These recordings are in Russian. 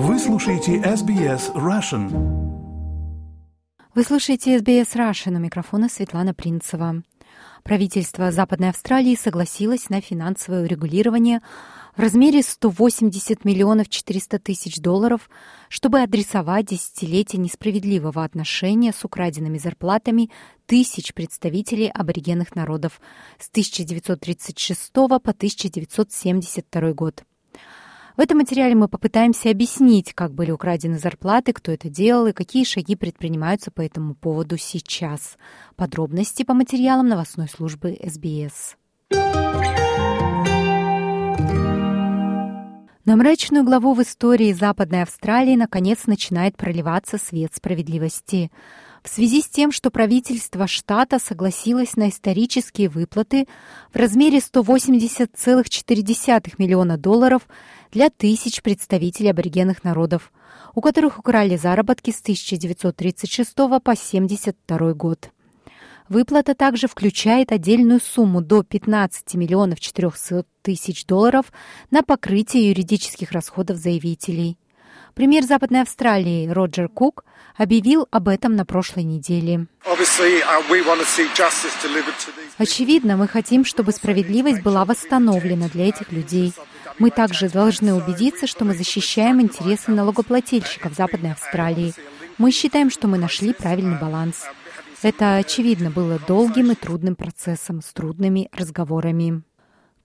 Вы слушаете SBS Russian. Вы слушаете SBS Russian. У микрофона Светлана Принцева. Правительство Западной Австралии согласилось на финансовое урегулирование в размере 180 миллионов 400 тысяч долларов, чтобы адресовать десятилетие несправедливого отношения с украденными зарплатами тысяч представителей аборигенных народов с 1936 по 1972 год. В этом материале мы попытаемся объяснить, как были украдены зарплаты, кто это делал и какие шаги предпринимаются по этому поводу сейчас. Подробности по материалам новостной службы СБС. На мрачную главу в истории Западной Австралии наконец начинает проливаться свет справедливости. В связи с тем, что правительство штата согласилось на исторические выплаты в размере 180,4 миллиона долларов для тысяч представителей аборигенных народов, у которых украли заработки с 1936 по 1972 год. Выплата также включает отдельную сумму до 15 миллионов 400 тысяч долларов на покрытие юридических расходов заявителей. Премьер Западной Австралии Роджер Кук объявил об этом на прошлой неделе. Очевидно, мы хотим, чтобы справедливость была восстановлена для этих людей. Мы также должны убедиться, что мы защищаем интересы налогоплательщиков Западной Австралии. Мы считаем, что мы нашли правильный баланс. Это, очевидно, было долгим и трудным процессом с трудными разговорами.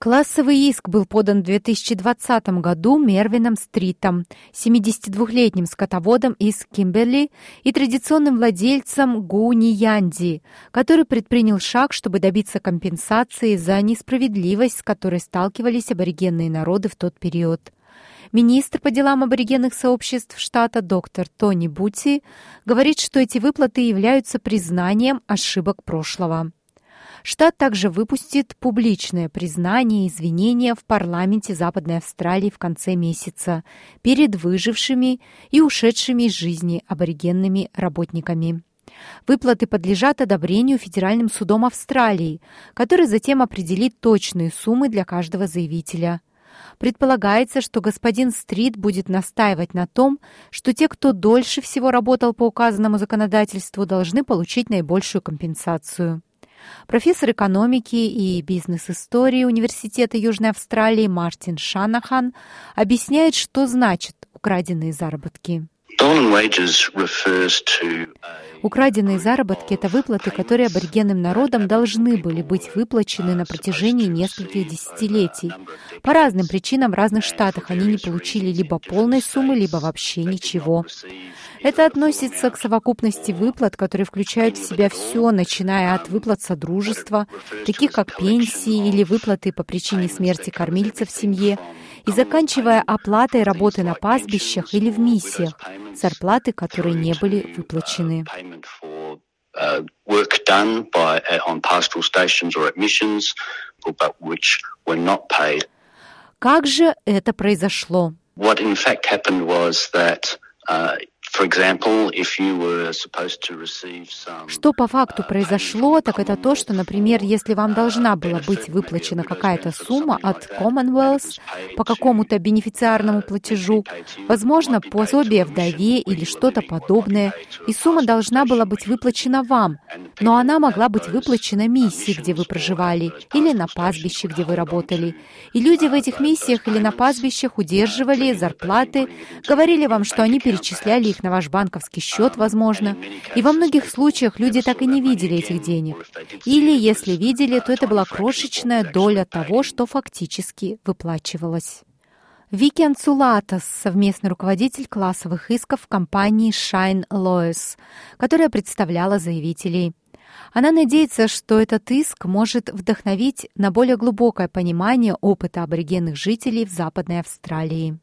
Классовый иск был подан в 2020 году Мервином Стритом, 72-летним скотоводом из Кимберли и традиционным владельцем Гуни Янди, который предпринял шаг, чтобы добиться компенсации за несправедливость, с которой сталкивались аборигенные народы в тот период. Министр по делам аборигенных сообществ штата доктор Тони Бути говорит, что эти выплаты являются признанием ошибок прошлого. Штат также выпустит публичное признание и извинения в парламенте Западной Австралии в конце месяца перед выжившими и ушедшими из жизни аборигенными работниками. Выплаты подлежат одобрению Федеральным судом Австралии, который затем определит точные суммы для каждого заявителя. Предполагается, что господин Стрит будет настаивать на том, что те, кто дольше всего работал по указанному законодательству, должны получить наибольшую компенсацию. Профессор экономики и бизнес-истории Университета Южной Австралии Мартин Шанахан объясняет, что значит украденные заработки. Украденные заработки – это выплаты, которые аборигенным народам должны были быть выплачены на протяжении нескольких десятилетий. По разным причинам в разных штатах они не получили либо полной суммы, либо вообще ничего. Это относится к совокупности выплат, которые включают в себя все, начиная от выплат содружества, таких как пенсии или выплаты по причине смерти кормильца в семье, и заканчивая оплатой работы на пастбищах или в миссиях, зарплаты, которые не были выплачены. Как же это произошло? What in fact happened was that uh, что по факту uh, произошло, так это то, что, например, если вам должна была быть выплачена какая-то сумма от Commonwealth по какому-то бенефициарному платежу, возможно, пособие вдове или что-то подобное, и сумма должна была быть выплачена вам, но она могла быть выплачена миссии, где вы проживали, или на пастбище, где вы работали. И люди в этих миссиях или на пастбищах удерживали зарплаты, говорили вам, что они перечисляли их на ваш банковский счет, возможно. И во многих случаях люди так и не видели этих денег. Или, если видели, то это была крошечная доля того, что фактически выплачивалось. Вики Анцулатас, совместный руководитель классовых исков компании Shine Lawyers, которая представляла заявителей. Она надеется, что этот иск может вдохновить на более глубокое понимание опыта аборигенных жителей в Западной Австралии.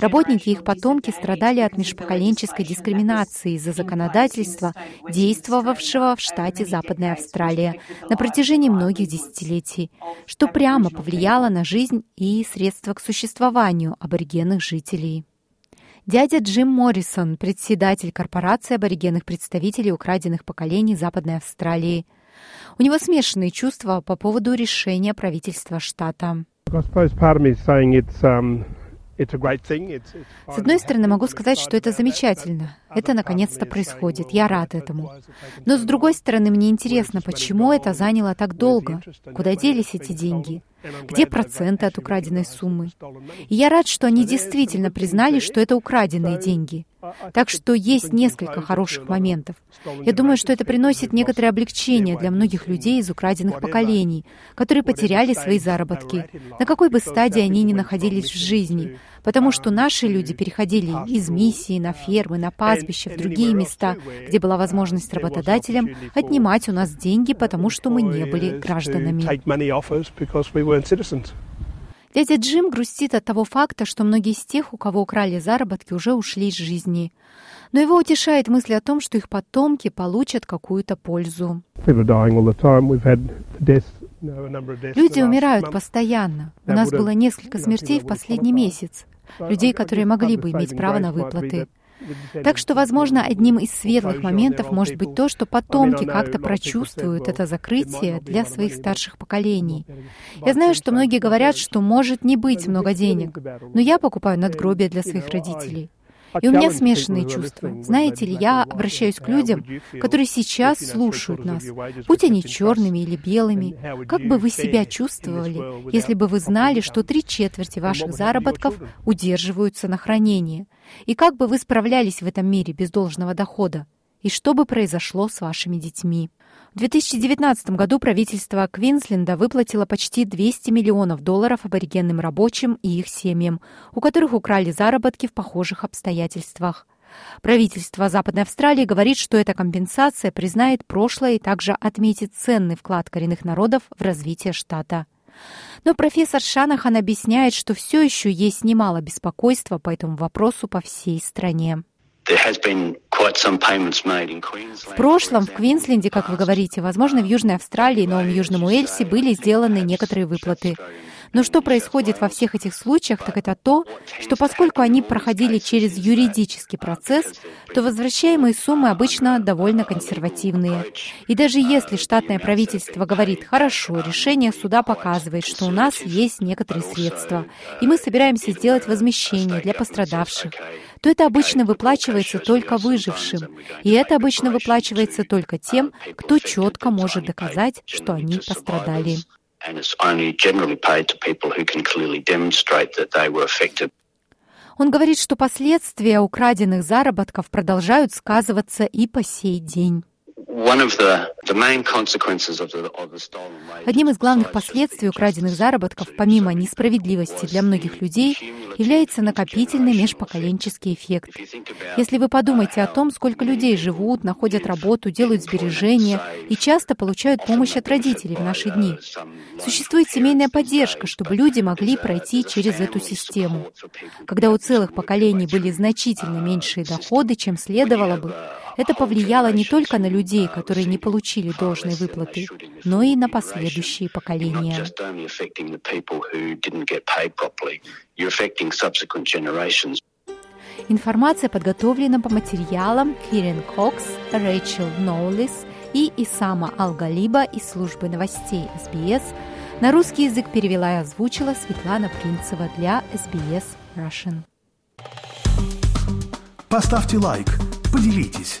Работники и их потомки страдали от межпоколенческой дискриминации из-за законодательства, действовавшего в штате Западная Австралия на протяжении многих десятилетий, что прямо повлияло на жизнь и средства к существованию аборигенных жителей. Дядя Джим Моррисон, председатель корпорации аборигенных представителей украденных поколений Западной Австралии. У него смешанные чувства по поводу решения правительства штата. С одной стороны, могу сказать, что это замечательно. Это наконец-то происходит. Я рад этому. Но с другой стороны, мне интересно, почему это заняло так долго? Куда делись эти деньги? Где проценты от украденной суммы? И я рад, что они действительно признали, что это украденные деньги. Так что есть несколько хороших моментов. Я думаю, что это приносит некоторое облегчение для многих людей из украденных поколений, которые потеряли свои заработки, на какой бы стадии они ни находились в жизни, потому что наши люди переходили из миссии на фермы, на пастбища, в другие места, где была возможность работодателям отнимать у нас деньги, потому что мы не были гражданами. Дядя Джим грустит от того факта, что многие из тех, у кого украли заработки, уже ушли из жизни. Но его утешает мысль о том, что их потомки получат какую-то пользу. Люди умирают постоянно. У нас было несколько смертей в последний месяц. Людей, которые могли бы иметь право на выплаты. Так что, возможно, одним из светлых моментов может быть то, что потомки как-то прочувствуют это закрытие для своих старших поколений. Я знаю, что многие говорят, что может не быть много денег, но я покупаю надгробия для своих родителей. И у меня смешанные чувства. Знаете ли, я обращаюсь к людям, которые сейчас слушают нас, будь они черными или белыми. Как бы вы себя чувствовали, если бы вы знали, что три четверти ваших заработков удерживаются на хранении? И как бы вы справлялись в этом мире без должного дохода? И что бы произошло с вашими детьми? В 2019 году правительство Квинсленда выплатило почти 200 миллионов долларов аборигенным рабочим и их семьям, у которых украли заработки в похожих обстоятельствах. Правительство Западной Австралии говорит, что эта компенсация признает прошлое и также отметит ценный вклад коренных народов в развитие штата. Но профессор Шанахан объясняет, что все еще есть немало беспокойства по этому вопросу по всей стране. В прошлом в Квинсленде, как вы говорите, возможно, в Южной Австралии и Новом Южном Уэльсе были сделаны некоторые выплаты. Но что происходит во всех этих случаях, так это то, что поскольку они проходили через юридический процесс, то возвращаемые суммы обычно довольно консервативные. И даже если штатное правительство говорит, хорошо, решение суда показывает, что у нас есть некоторые средства, и мы собираемся сделать возмещение для пострадавших, то это обычно выплачивается только выжившим. И это обычно выплачивается только тем, кто четко может доказать, что они пострадали. Он говорит, что последствия украденных заработков продолжают сказываться и по сей день. Одним из главных последствий украденных заработков, помимо несправедливости для многих людей, является накопительный межпоколенческий эффект. Если вы подумаете о том, сколько людей живут, находят работу, делают сбережения и часто получают помощь от родителей в наши дни, существует семейная поддержка, чтобы люди могли пройти через эту систему. Когда у целых поколений были значительно меньшие доходы, чем следовало бы, это повлияло не только на людей, которые не получили должной выплаты, но и на последующие поколения. Информация подготовлена по материалам Кирен Кокс, Рэйчел Ноулис и Исама Алгалиба из службы новостей СБС. На русский язык перевела и озвучила Светлана Принцева для SBS Russian. Поставьте лайк, поделитесь,